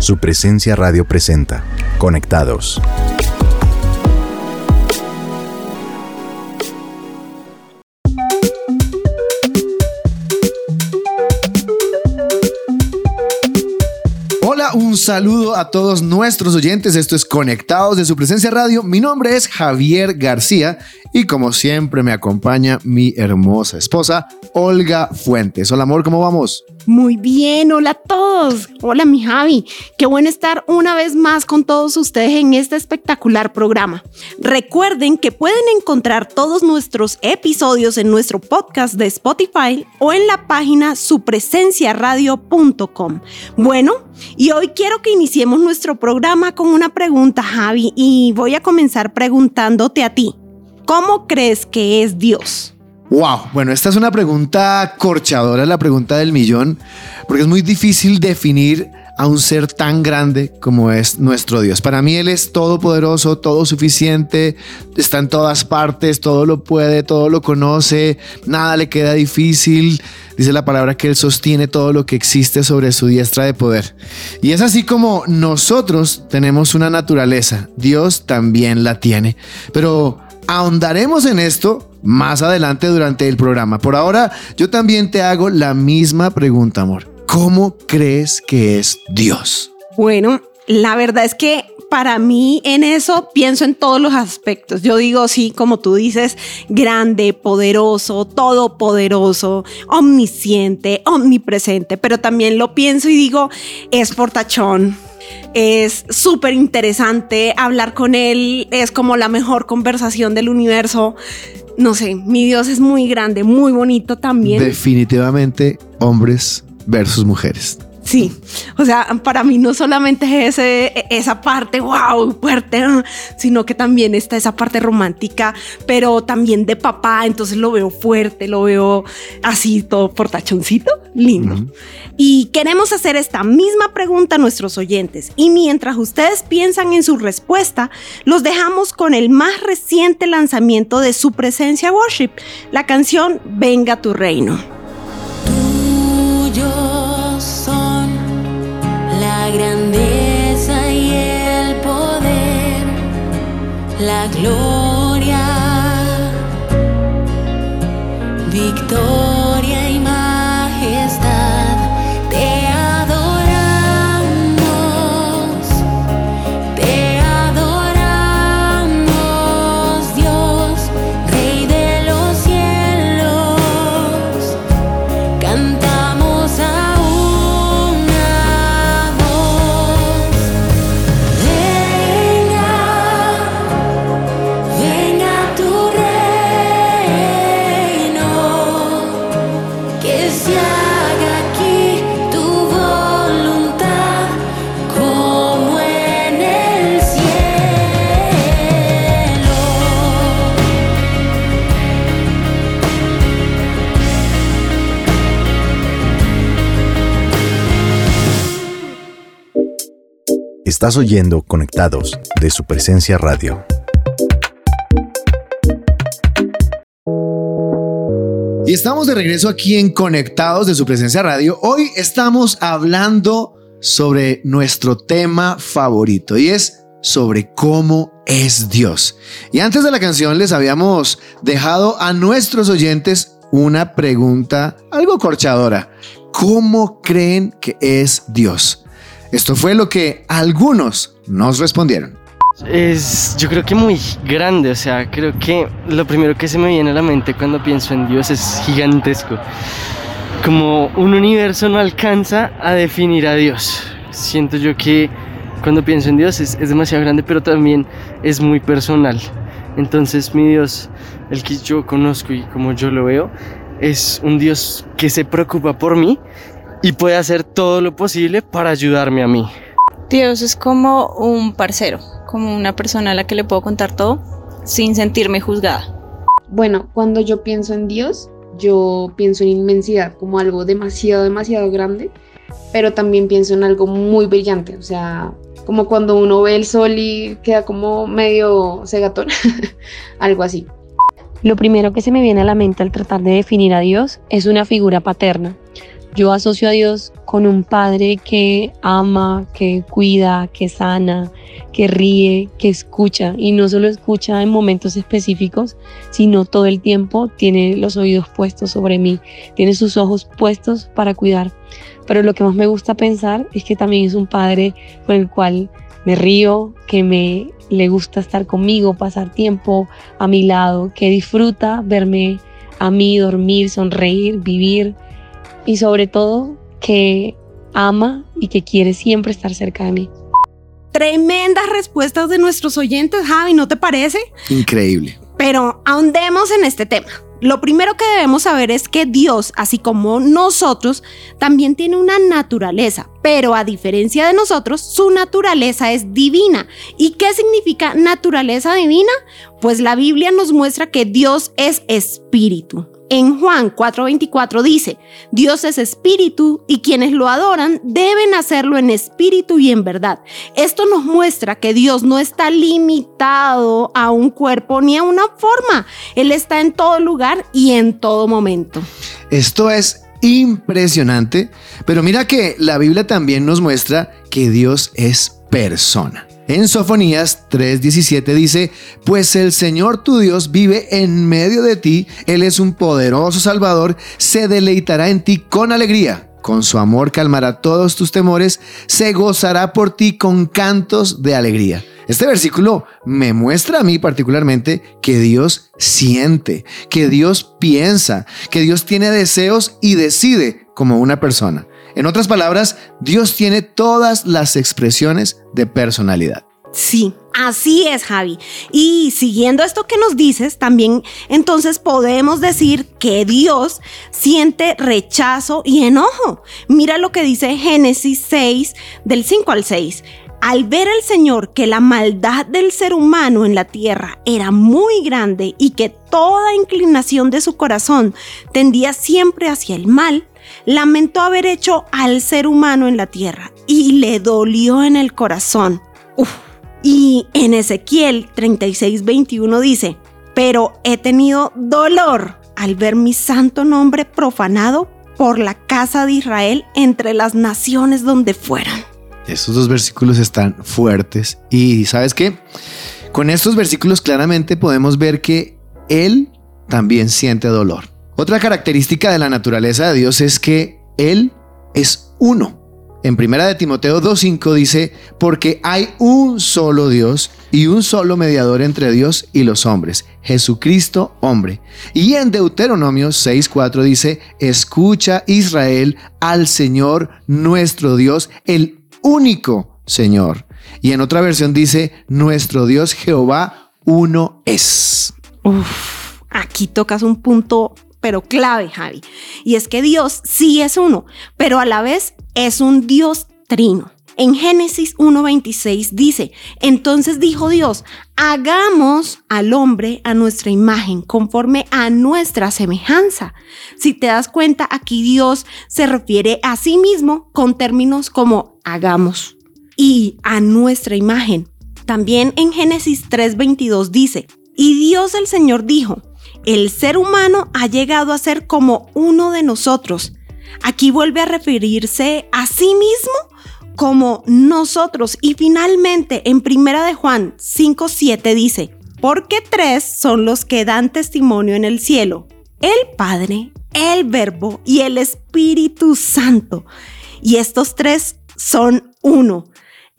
Su presencia radio presenta. Conectados. Hola, un saludo a todos nuestros oyentes. Esto es Conectados de su presencia radio. Mi nombre es Javier García y como siempre me acompaña mi hermosa esposa, Olga Fuentes. Hola amor, ¿cómo vamos? Muy bien, hola a todos. Hola mi Javi. Qué bueno estar una vez más con todos ustedes en este espectacular programa. Recuerden que pueden encontrar todos nuestros episodios en nuestro podcast de Spotify o en la página supresenciaradio.com. Bueno, y hoy quiero que iniciemos nuestro programa con una pregunta, Javi, y voy a comenzar preguntándote a ti. ¿Cómo crees que es Dios? Wow, bueno, esta es una pregunta corchadora, la pregunta del millón, porque es muy difícil definir a un ser tan grande como es nuestro Dios. Para mí Él es todopoderoso, todo suficiente, está en todas partes, todo lo puede, todo lo conoce, nada le queda difícil. Dice la palabra que Él sostiene todo lo que existe sobre su diestra de poder. Y es así como nosotros tenemos una naturaleza, Dios también la tiene. Pero ahondaremos en esto más adelante durante el programa. Por ahora, yo también te hago la misma pregunta, amor. ¿Cómo crees que es Dios? Bueno, la verdad es que para mí en eso pienso en todos los aspectos. Yo digo, sí, como tú dices, grande, poderoso, todopoderoso, omnisciente, omnipresente, pero también lo pienso y digo, es portachón, es súper interesante hablar con él, es como la mejor conversación del universo. No sé, mi Dios es muy grande, muy bonito también. Definitivamente hombres versus mujeres. Sí, o sea, para mí no solamente es ese, esa parte, wow, fuerte, sino que también está esa parte romántica, pero también de papá, entonces lo veo fuerte, lo veo así todo portachoncito, lindo. Y queremos hacer esta misma pregunta a nuestros oyentes. Y mientras ustedes piensan en su respuesta, los dejamos con el más reciente lanzamiento de su presencia worship, la canción Venga tu reino. Grandeza y el poder, la gloria, victoria y majestad. Estás oyendo Conectados de su presencia radio. Y estamos de regreso aquí en Conectados de su presencia radio. Hoy estamos hablando sobre nuestro tema favorito y es sobre cómo es Dios. Y antes de la canción les habíamos dejado a nuestros oyentes una pregunta algo corchadora. ¿Cómo creen que es Dios? Esto fue lo que algunos nos respondieron. Es, yo creo que muy grande, o sea, creo que lo primero que se me viene a la mente cuando pienso en Dios es gigantesco. Como un universo no alcanza a definir a Dios. Siento yo que cuando pienso en Dios es, es demasiado grande, pero también es muy personal. Entonces mi Dios, el que yo conozco y como yo lo veo, es un Dios que se preocupa por mí y puede hacer todo lo posible para ayudarme a mí. Dios es como un parcero, como una persona a la que le puedo contar todo sin sentirme juzgada. Bueno, cuando yo pienso en Dios, yo pienso en inmensidad, como algo demasiado, demasiado grande, pero también pienso en algo muy brillante, o sea, como cuando uno ve el sol y queda como medio cegatón, algo así. Lo primero que se me viene a la mente al tratar de definir a Dios es una figura paterna, Yo asocio a Dios con un padre que ama, que cuida, que sana, que ríe, que escucha y no solo escucha en momentos específicos, sino todo el tiempo tiene los oídos puestos sobre mí, tiene sus ojos puestos para cuidar. Pero lo que más me gusta pensar es que también es un padre con el cual me río, que me le gusta estar conmigo, pasar tiempo a mi lado, que disfruta verme a mí dormir, sonreír, vivir y sobre todo que ama y que quiere siempre estar cerca de mí. Tremendas respuestas de nuestros oyentes, Javi, ¿no te parece? Increíble. Pero ahondemos en este tema. Lo primero que debemos saber es que Dios, así como nosotros, también tiene una naturaleza, pero a diferencia de nosotros, su naturaleza es divina. ¿Y qué significa naturaleza divina? Pues la Biblia nos muestra que Dios es espíritu. En Juan 4:24 dice, Dios es espíritu y quienes lo adoran deben hacerlo en espíritu y en verdad. Esto nos muestra que Dios no está limitado a un cuerpo ni a una forma. Él está en todo lugar y en todo momento. Esto es impresionante, pero mira que la Biblia también nos muestra que Dios es persona. En Sofonías 3:17 dice, pues el Señor tu Dios vive en medio de ti, Él es un poderoso Salvador, se deleitará en ti con alegría. Con su amor calmará todos tus temores, se gozará por ti con cantos de alegría. Este versículo me muestra a mí particularmente que Dios siente, que Dios piensa, que Dios tiene deseos y decide como una persona. En otras palabras, Dios tiene todas las expresiones de personalidad. Sí, así es, Javi. Y siguiendo esto que nos dices, también entonces podemos decir que Dios siente rechazo y enojo. Mira lo que dice Génesis 6, del 5 al 6. Al ver el Señor que la maldad del ser humano en la tierra era muy grande y que toda inclinación de su corazón tendía siempre hacia el mal, lamentó haber hecho al ser humano en la tierra y le dolió en el corazón. Y en Ezequiel 36, 21 dice, pero he tenido dolor al ver mi santo nombre profanado por la casa de Israel entre las naciones donde fueran. Estos dos versículos están fuertes y ¿sabes qué? Con estos versículos claramente podemos ver que Él también siente dolor. Otra característica de la naturaleza de Dios es que Él es uno. En primera de Timoteo 2.5 dice, porque hay un solo Dios y un solo mediador entre Dios y los hombres, Jesucristo hombre. Y en Deuteronomio 6.4 dice, escucha Israel al Señor nuestro Dios, el único Señor. Y en otra versión dice, nuestro Dios Jehová uno es. Uf, aquí tocas un punto pero clave, Javi. Y es que Dios sí es uno, pero a la vez es un Dios trino. En Génesis 1.26 dice, entonces dijo Dios, hagamos al hombre a nuestra imagen, conforme a nuestra semejanza. Si te das cuenta, aquí Dios se refiere a sí mismo con términos como hagamos y a nuestra imagen. También en Génesis 3.22 dice, y Dios el Señor dijo, el ser humano ha llegado a ser como uno de nosotros Aquí vuelve a referirse a sí mismo como nosotros. Y finalmente, en Primera de Juan 5:7 dice, porque tres son los que dan testimonio en el cielo, el Padre, el Verbo y el Espíritu Santo. Y estos tres son uno.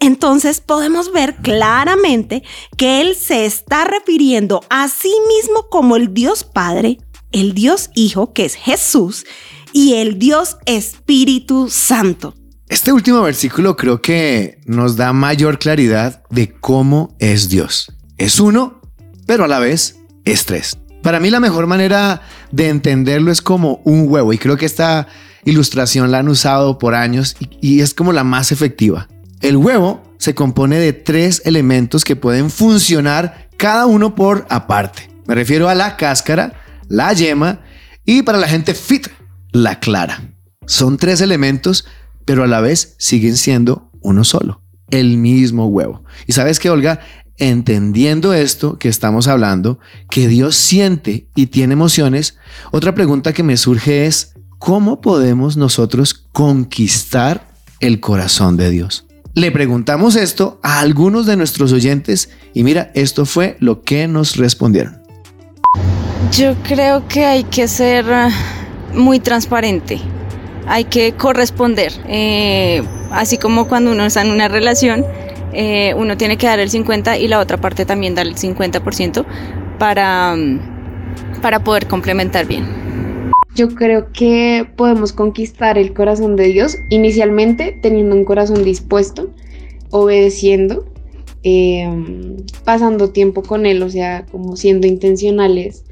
Entonces podemos ver claramente que Él se está refiriendo a sí mismo como el Dios Padre, el Dios Hijo, que es Jesús, y el Dios Espíritu Santo. Este último versículo creo que nos da mayor claridad de cómo es Dios. Es uno, pero a la vez es tres. Para mí la mejor manera de entenderlo es como un huevo y creo que esta ilustración la han usado por años y, y es como la más efectiva. El huevo se compone de tres elementos que pueden funcionar cada uno por aparte. Me refiero a la cáscara, la yema y para la gente fit, la clara. Son tres elementos, pero a la vez siguen siendo uno solo, el mismo huevo. Y sabes que, Olga, entendiendo esto que estamos hablando, que Dios siente y tiene emociones, otra pregunta que me surge es, ¿cómo podemos nosotros conquistar el corazón de Dios? Le preguntamos esto a algunos de nuestros oyentes y mira, esto fue lo que nos respondieron. Yo creo que hay que ser ah, muy transparente, hay que corresponder, Eh, así como cuando uno está en una relación, eh, uno tiene que dar el 50 y la otra parte también dar el 50% para, mm, para poder complementar bien. Yo creo que podemos conquistar el corazón de Dios inicialmente teniendo un corazón dispuesto, obedeciendo, eh, pasando tiempo con Él, o sea, como siendo intencionales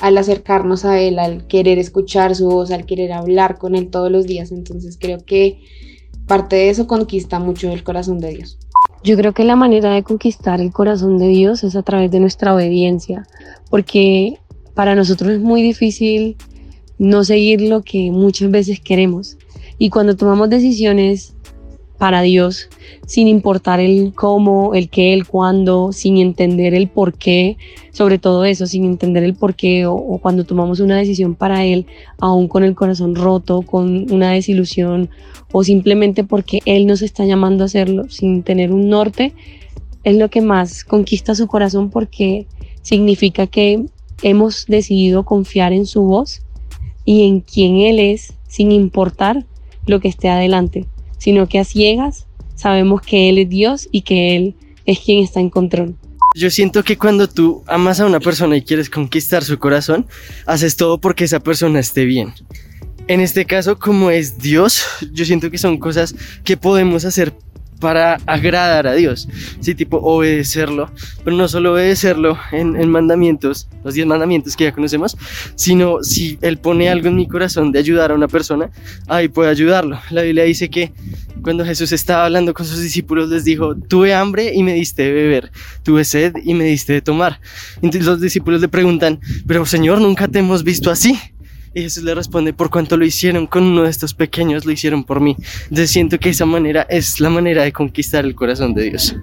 al acercarnos a Él, al querer escuchar su voz, al querer hablar con Él todos los días. Entonces creo que parte de eso conquista mucho el corazón de Dios. Yo creo que la manera de conquistar el corazón de Dios es a través de nuestra obediencia, porque para nosotros es muy difícil no seguir lo que muchas veces queremos. Y cuando tomamos decisiones para Dios, sin importar el cómo, el qué, el cuándo, sin entender el por qué, sobre todo eso, sin entender el por qué, o, o cuando tomamos una decisión para Él, aún con el corazón roto, con una desilusión, o simplemente porque Él nos está llamando a hacerlo, sin tener un norte, es lo que más conquista su corazón porque significa que hemos decidido confiar en su voz y en quién Él es, sin importar lo que esté adelante, sino que a ciegas sabemos que Él es Dios y que Él es quien está en control. Yo siento que cuando tú amas a una persona y quieres conquistar su corazón, haces todo porque esa persona esté bien. En este caso, como es Dios, yo siento que son cosas que podemos hacer para agradar a Dios, sí, tipo obedecerlo, pero no solo obedecerlo en, en mandamientos, los 10 mandamientos que ya conocemos, sino si Él pone algo en mi corazón de ayudar a una persona, ahí puedo ayudarlo. La Biblia dice que cuando Jesús estaba hablando con sus discípulos les dijo, tuve hambre y me diste de beber, tuve sed y me diste de tomar. Entonces los discípulos le preguntan, pero Señor, nunca te hemos visto así. Y Jesús le responde, por cuanto lo hicieron con uno de estos pequeños, lo hicieron por mí. Entonces siento que esa manera es la manera de conquistar el corazón de Dios.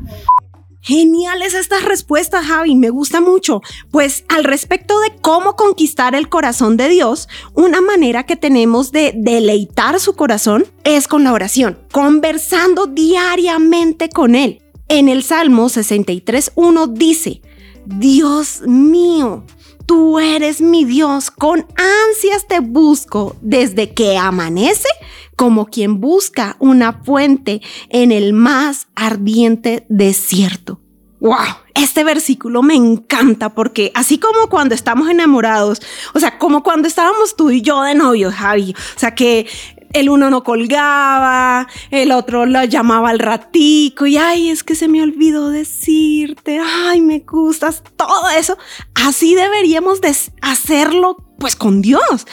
Geniales estas respuestas, Javi, me gusta mucho. Pues al respecto de cómo conquistar el corazón de Dios, una manera que tenemos de deleitar su corazón es con la oración, conversando diariamente con Él. En el Salmo 63.1 dice, Dios mío, tú eres mi Dios, con ansias te busco desde que amanece, como quien busca una fuente en el más ardiente desierto. ¡Wow! Este versículo me encanta porque así como cuando estamos enamorados, o sea, como cuando estábamos tú y yo de novios, Javi, o sea, que el uno no colgaba, el otro lo llamaba al ratico y ay, es que se me olvidó decirte, ay, me gustas, todo eso. Así deberíamos de hacerlo pues con Dios.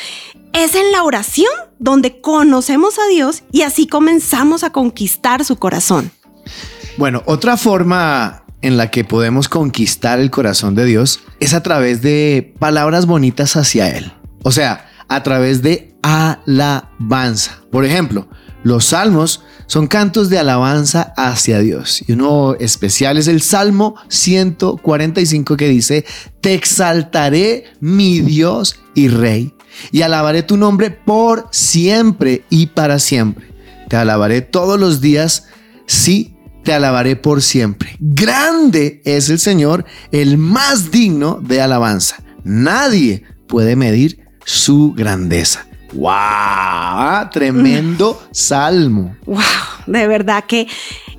Es en la oración donde conocemos a Dios y así comenzamos a conquistar su corazón. Bueno, otra forma en la que podemos conquistar el corazón de Dios es a través de palabras bonitas hacia Él. O sea, a través de alabanza. Por ejemplo, los salmos son cantos de alabanza hacia Dios. Y uno especial es el Salmo 145 que dice, Te exaltaré mi Dios y Rey, y alabaré tu nombre por siempre y para siempre. Te alabaré todos los días, sí, te alabaré por siempre. Grande es el Señor, el más digno de alabanza. Nadie puede medir su grandeza. ¡Wow! Tremendo salmo. ¡Wow! De verdad que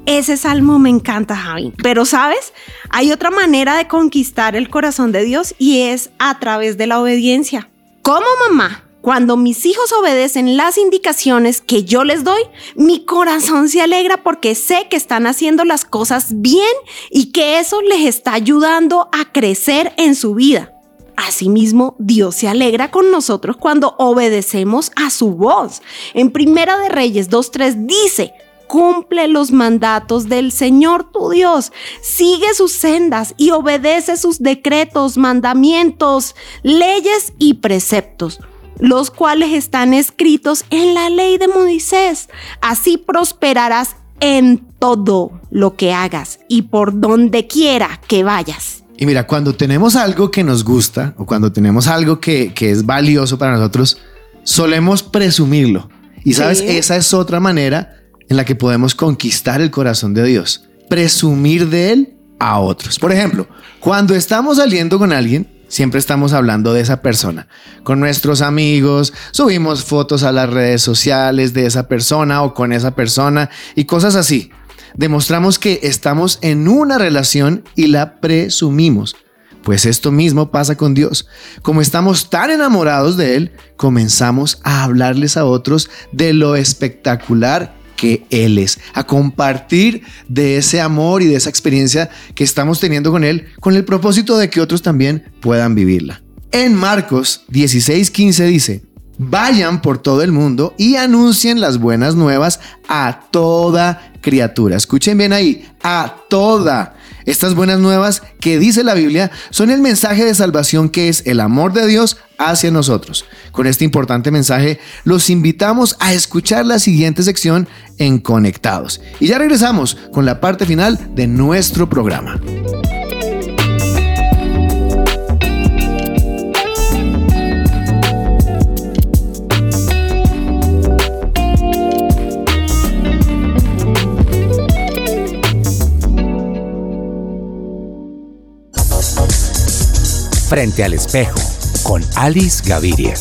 ese salmo me encanta, Javi. Pero sabes, hay otra manera de conquistar el corazón de Dios y es a través de la obediencia. Como mamá, cuando mis hijos obedecen las indicaciones que yo les doy, mi corazón se alegra porque sé que están haciendo las cosas bien y que eso les está ayudando a crecer en su vida. Asimismo, Dios se alegra con nosotros cuando obedecemos a su voz. En Primera de Reyes 2.3 dice, cumple los mandatos del Señor tu Dios, sigue sus sendas y obedece sus decretos, mandamientos, leyes y preceptos los cuales están escritos en la ley de Moisés. Así prosperarás en todo lo que hagas y por donde quiera que vayas. Y mira, cuando tenemos algo que nos gusta o cuando tenemos algo que, que es valioso para nosotros, solemos presumirlo. Y sabes, Sí. esa es otra manera en la que podemos conquistar el corazón de Dios. Presumir de Él a otros. Por ejemplo, cuando estamos saliendo con alguien, siempre estamos hablando de esa persona. Con nuestros amigos, subimos fotos a las redes sociales de esa persona o con esa persona y cosas así. Demostramos que estamos en una relación y la presumimos. Pues esto mismo pasa con Dios. Como estamos tan enamorados de Él, comenzamos a hablarles a otros de lo espectacular que Él es, a compartir de ese amor y de esa experiencia que estamos teniendo con Él, con el propósito de que otros también puedan vivirla. En Marcos 16:15 dice, vayan por todo el mundo y anuncien las buenas nuevas a toda criatura. Escuchen bien ahí, a toda. Estas buenas nuevas que dice la Biblia son el mensaje de salvación que es el amor de Dios hacia nosotros. Con este importante mensaje los invitamos a escuchar la siguiente sección en Conectados. Y ya regresamos con la parte final de nuestro programa. Frente al espejo con Alice Gaviria.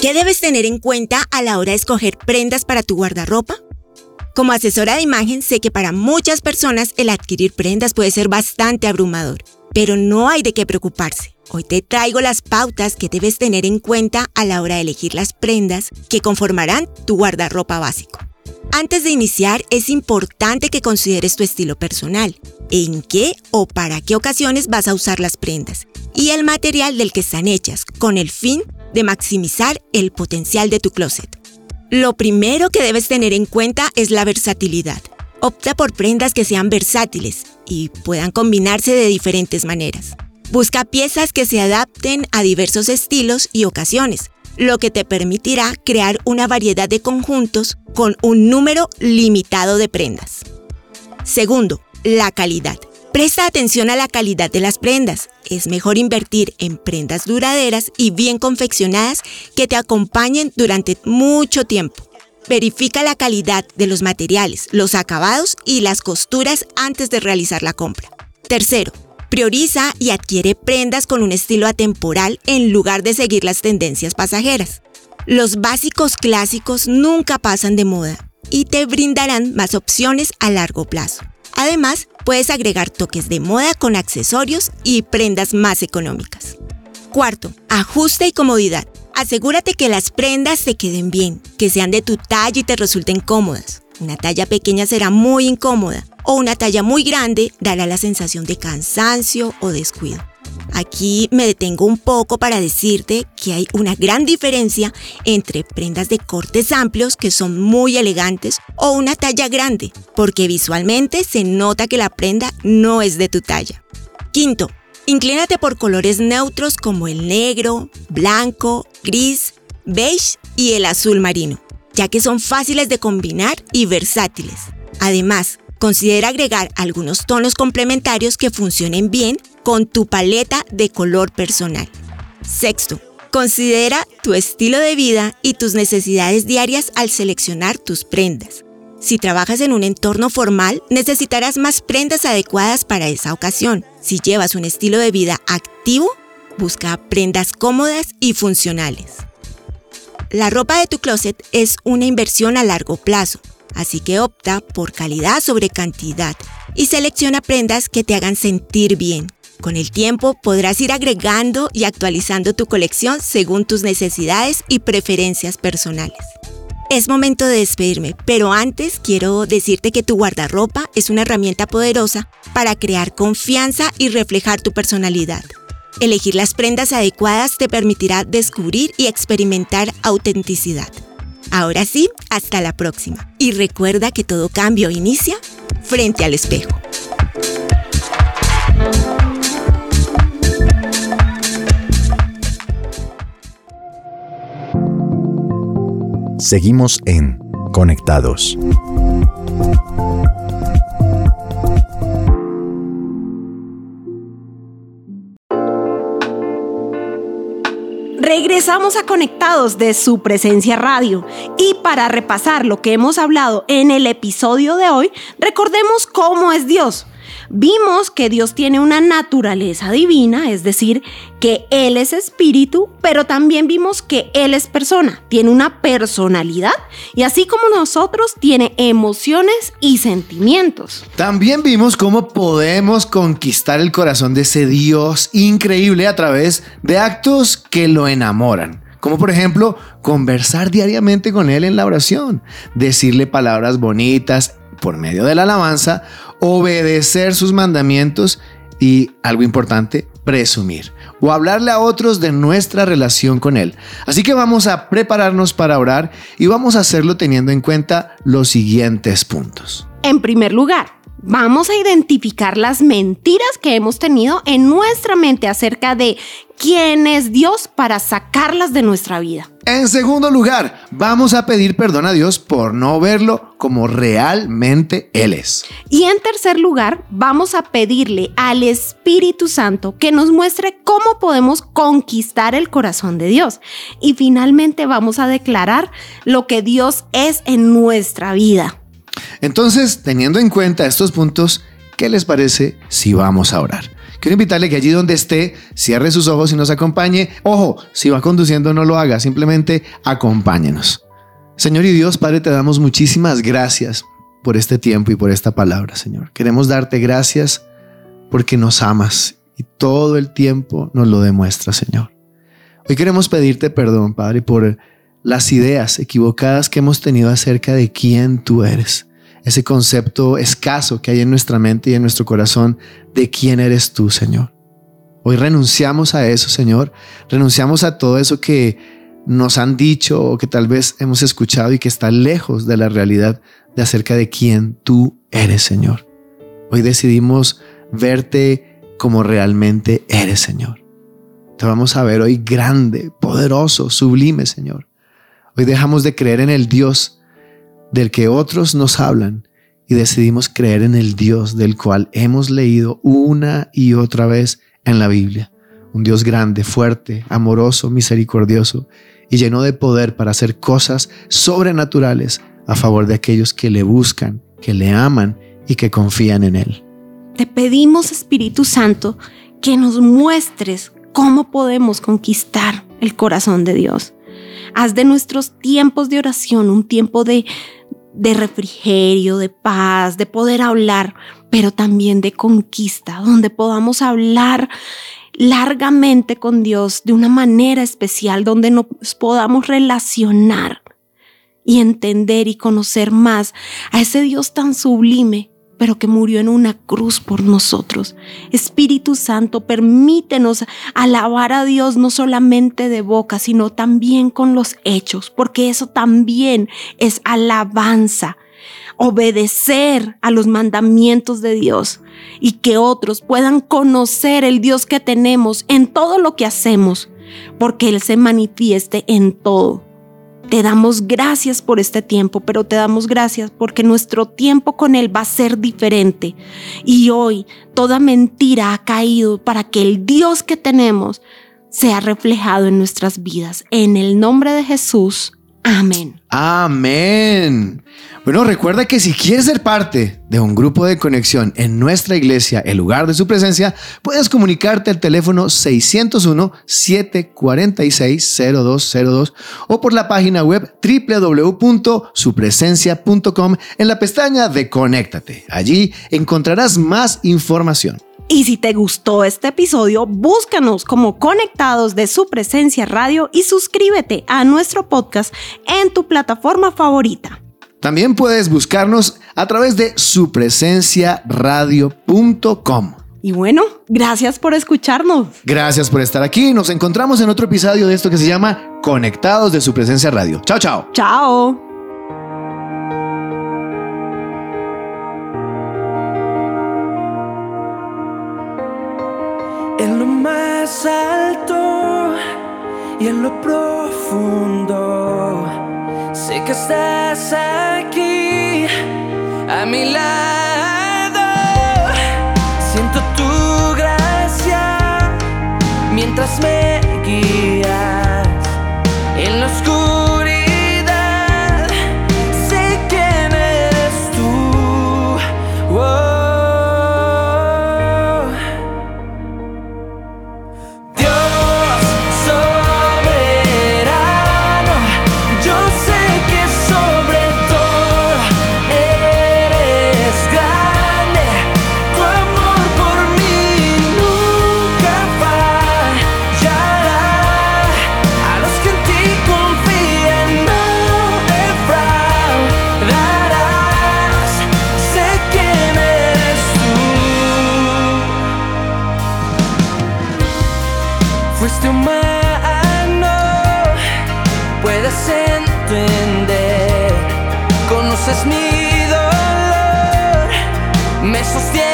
¿Qué debes tener en cuenta a la hora de escoger prendas para tu guardarropa? Como asesora de imagen sé que para muchas personas el adquirir prendas puede ser bastante abrumador, pero no hay de qué preocuparse. Hoy te traigo las pautas que debes tener en cuenta a la hora de elegir las prendas que conformarán tu guardarropa básico. Antes de iniciar, es importante que consideres tu estilo personal, en qué o para qué ocasiones vas a usar las prendas y el material del que están hechas, con el fin de maximizar el potencial de tu closet. Lo primero que debes tener en cuenta es la versatilidad. Opta por prendas que sean versátiles y puedan combinarse de diferentes maneras. Busca piezas que se adapten a diversos estilos y ocasiones, lo que te permitirá crear una variedad de conjuntos con un número limitado de prendas. Segundo, la calidad. Presta atención a la calidad de las prendas. Es mejor invertir en prendas duraderas y bien confeccionadas que te acompañen durante mucho tiempo. Verifica la calidad de los materiales, los acabados y las costuras antes de realizar la compra. Tercero, prioriza y adquiere prendas con un estilo atemporal en lugar de seguir las tendencias pasajeras. Los básicos clásicos nunca pasan de moda y te brindarán más opciones a largo plazo. Además, puedes agregar toques de moda con accesorios y prendas más económicas. Cuarto, ajuste y comodidad. Asegúrate que las prendas te queden bien, que sean de tu talla y te resulten cómodas. Una talla pequeña será muy incómoda o una talla muy grande dará la sensación de cansancio o descuido. Aquí me detengo un poco para decirte que hay una gran diferencia entre prendas de cortes amplios que son muy elegantes o una talla grande, porque visualmente se nota que la prenda no es de tu talla. Quinto, inclínate por colores neutros como el negro, blanco, gris, beige y el azul marino, ya que son fáciles de combinar y versátiles. Además, considera agregar algunos tonos complementarios que funcionen bien con tu paleta de color personal. Sexto, considera tu estilo de vida y tus necesidades diarias al seleccionar tus prendas. Si trabajas en un entorno formal, necesitarás más prendas adecuadas para esa ocasión. Si llevas un estilo de vida activo, busca prendas cómodas y funcionales. La ropa de tu closet es una inversión a largo plazo, así que opta por calidad sobre cantidad y selecciona prendas que te hagan sentir bien. Con el tiempo podrás ir agregando y actualizando tu colección según tus necesidades y preferencias personales. Es momento de despedirme, pero antes quiero decirte que tu guardarropa es una herramienta poderosa para crear confianza y reflejar tu personalidad. Elegir las prendas adecuadas te permitirá descubrir y experimentar autenticidad. Ahora sí, hasta la próxima. Y recuerda que todo cambio inicia frente al espejo. Seguimos en Conectados. Regresamos a Conectados de su presencia radio y para repasar lo que hemos hablado en el episodio de hoy, recordemos cómo es Dios. Vimos que Dios tiene una naturaleza divina, es decir, que Él es espíritu, pero también vimos que Él es persona, tiene una personalidad y así como nosotros tiene emociones y sentimientos. También vimos cómo podemos conquistar el corazón de ese Dios increíble a través de actos que lo enamoran. Como por ejemplo, conversar diariamente con Él en la oración, decirle palabras bonitas por medio de la alabanza obedecer sus mandamientos y, algo importante, presumir o hablarle a otros de nuestra relación con Él. Así que vamos a prepararnos para orar y vamos a hacerlo teniendo en cuenta los siguientes puntos. En primer lugar, vamos a identificar las mentiras que hemos tenido en nuestra mente acerca de quién es Dios para sacarlas de nuestra vida. En segundo lugar, vamos a pedir perdón a Dios por no verlo como realmente Él es. Y en tercer lugar, vamos a pedirle al Espíritu Santo que nos muestre cómo podemos conquistar el corazón de Dios. Y finalmente vamos a declarar lo que Dios es en nuestra vida. Entonces, teniendo en cuenta estos puntos, ¿qué les parece si vamos a orar? Quiero invitarle que allí donde esté, cierre sus ojos y nos acompañe. Ojo, si va conduciendo no lo haga, simplemente acompáñenos. Señor y Dios, Padre, te damos muchísimas gracias por este tiempo y por esta palabra, Señor. Queremos darte gracias porque nos amas y todo el tiempo nos lo demuestra, Señor. Hoy queremos pedirte perdón, Padre, por las ideas equivocadas que hemos tenido acerca de quién tú eres ese concepto escaso que hay en nuestra mente y en nuestro corazón de quién eres tú, Señor. Hoy renunciamos a eso, Señor. Renunciamos a todo eso que nos han dicho o que tal vez hemos escuchado y que está lejos de la realidad de acerca de quién tú eres, Señor. Hoy decidimos verte como realmente eres, Señor. Te vamos a ver hoy grande, poderoso, sublime, Señor. Hoy dejamos de creer en el Dios del que otros nos hablan y decidimos creer en el Dios del cual hemos leído una y otra vez en la Biblia. Un Dios grande, fuerte, amoroso, misericordioso y lleno de poder para hacer cosas sobrenaturales a favor de aquellos que le buscan, que le aman y que confían en Él. Te pedimos, Espíritu Santo, que nos muestres cómo podemos conquistar el corazón de Dios. Haz de nuestros tiempos de oración un tiempo de, de refrigerio, de paz, de poder hablar, pero también de conquista, donde podamos hablar largamente con Dios de una manera especial, donde nos podamos relacionar y entender y conocer más a ese Dios tan sublime pero que murió en una cruz por nosotros. Espíritu Santo, permítenos alabar a Dios no solamente de boca, sino también con los hechos, porque eso también es alabanza. Obedecer a los mandamientos de Dios y que otros puedan conocer el Dios que tenemos en todo lo que hacemos, porque Él se manifieste en todo. Te damos gracias por este tiempo, pero te damos gracias porque nuestro tiempo con Él va a ser diferente. Y hoy toda mentira ha caído para que el Dios que tenemos sea reflejado en nuestras vidas. En el nombre de Jesús. Amén. Amén. Bueno, recuerda que si quieres ser parte de un grupo de conexión en nuestra iglesia, el lugar de su presencia, puedes comunicarte al teléfono 601-746-0202 o por la página web www.supresencia.com en la pestaña de Conéctate. Allí encontrarás más información. Y si te gustó este episodio, búscanos como Conectados de su presencia radio y suscríbete a nuestro podcast en tu plataforma favorita. También puedes buscarnos a través de supresenciaradio.com. Y bueno, gracias por escucharnos. Gracias por estar aquí. Nos encontramos en otro episodio de esto que se llama Conectados de su presencia radio. Chao, chao. Chao. Alto y en lo profundo, sé que estás aquí a mi lado. Siento tu gracia mientras me guías. este humano puedas entender. Conoces mi dolor, me sostienes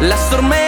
las tormentas.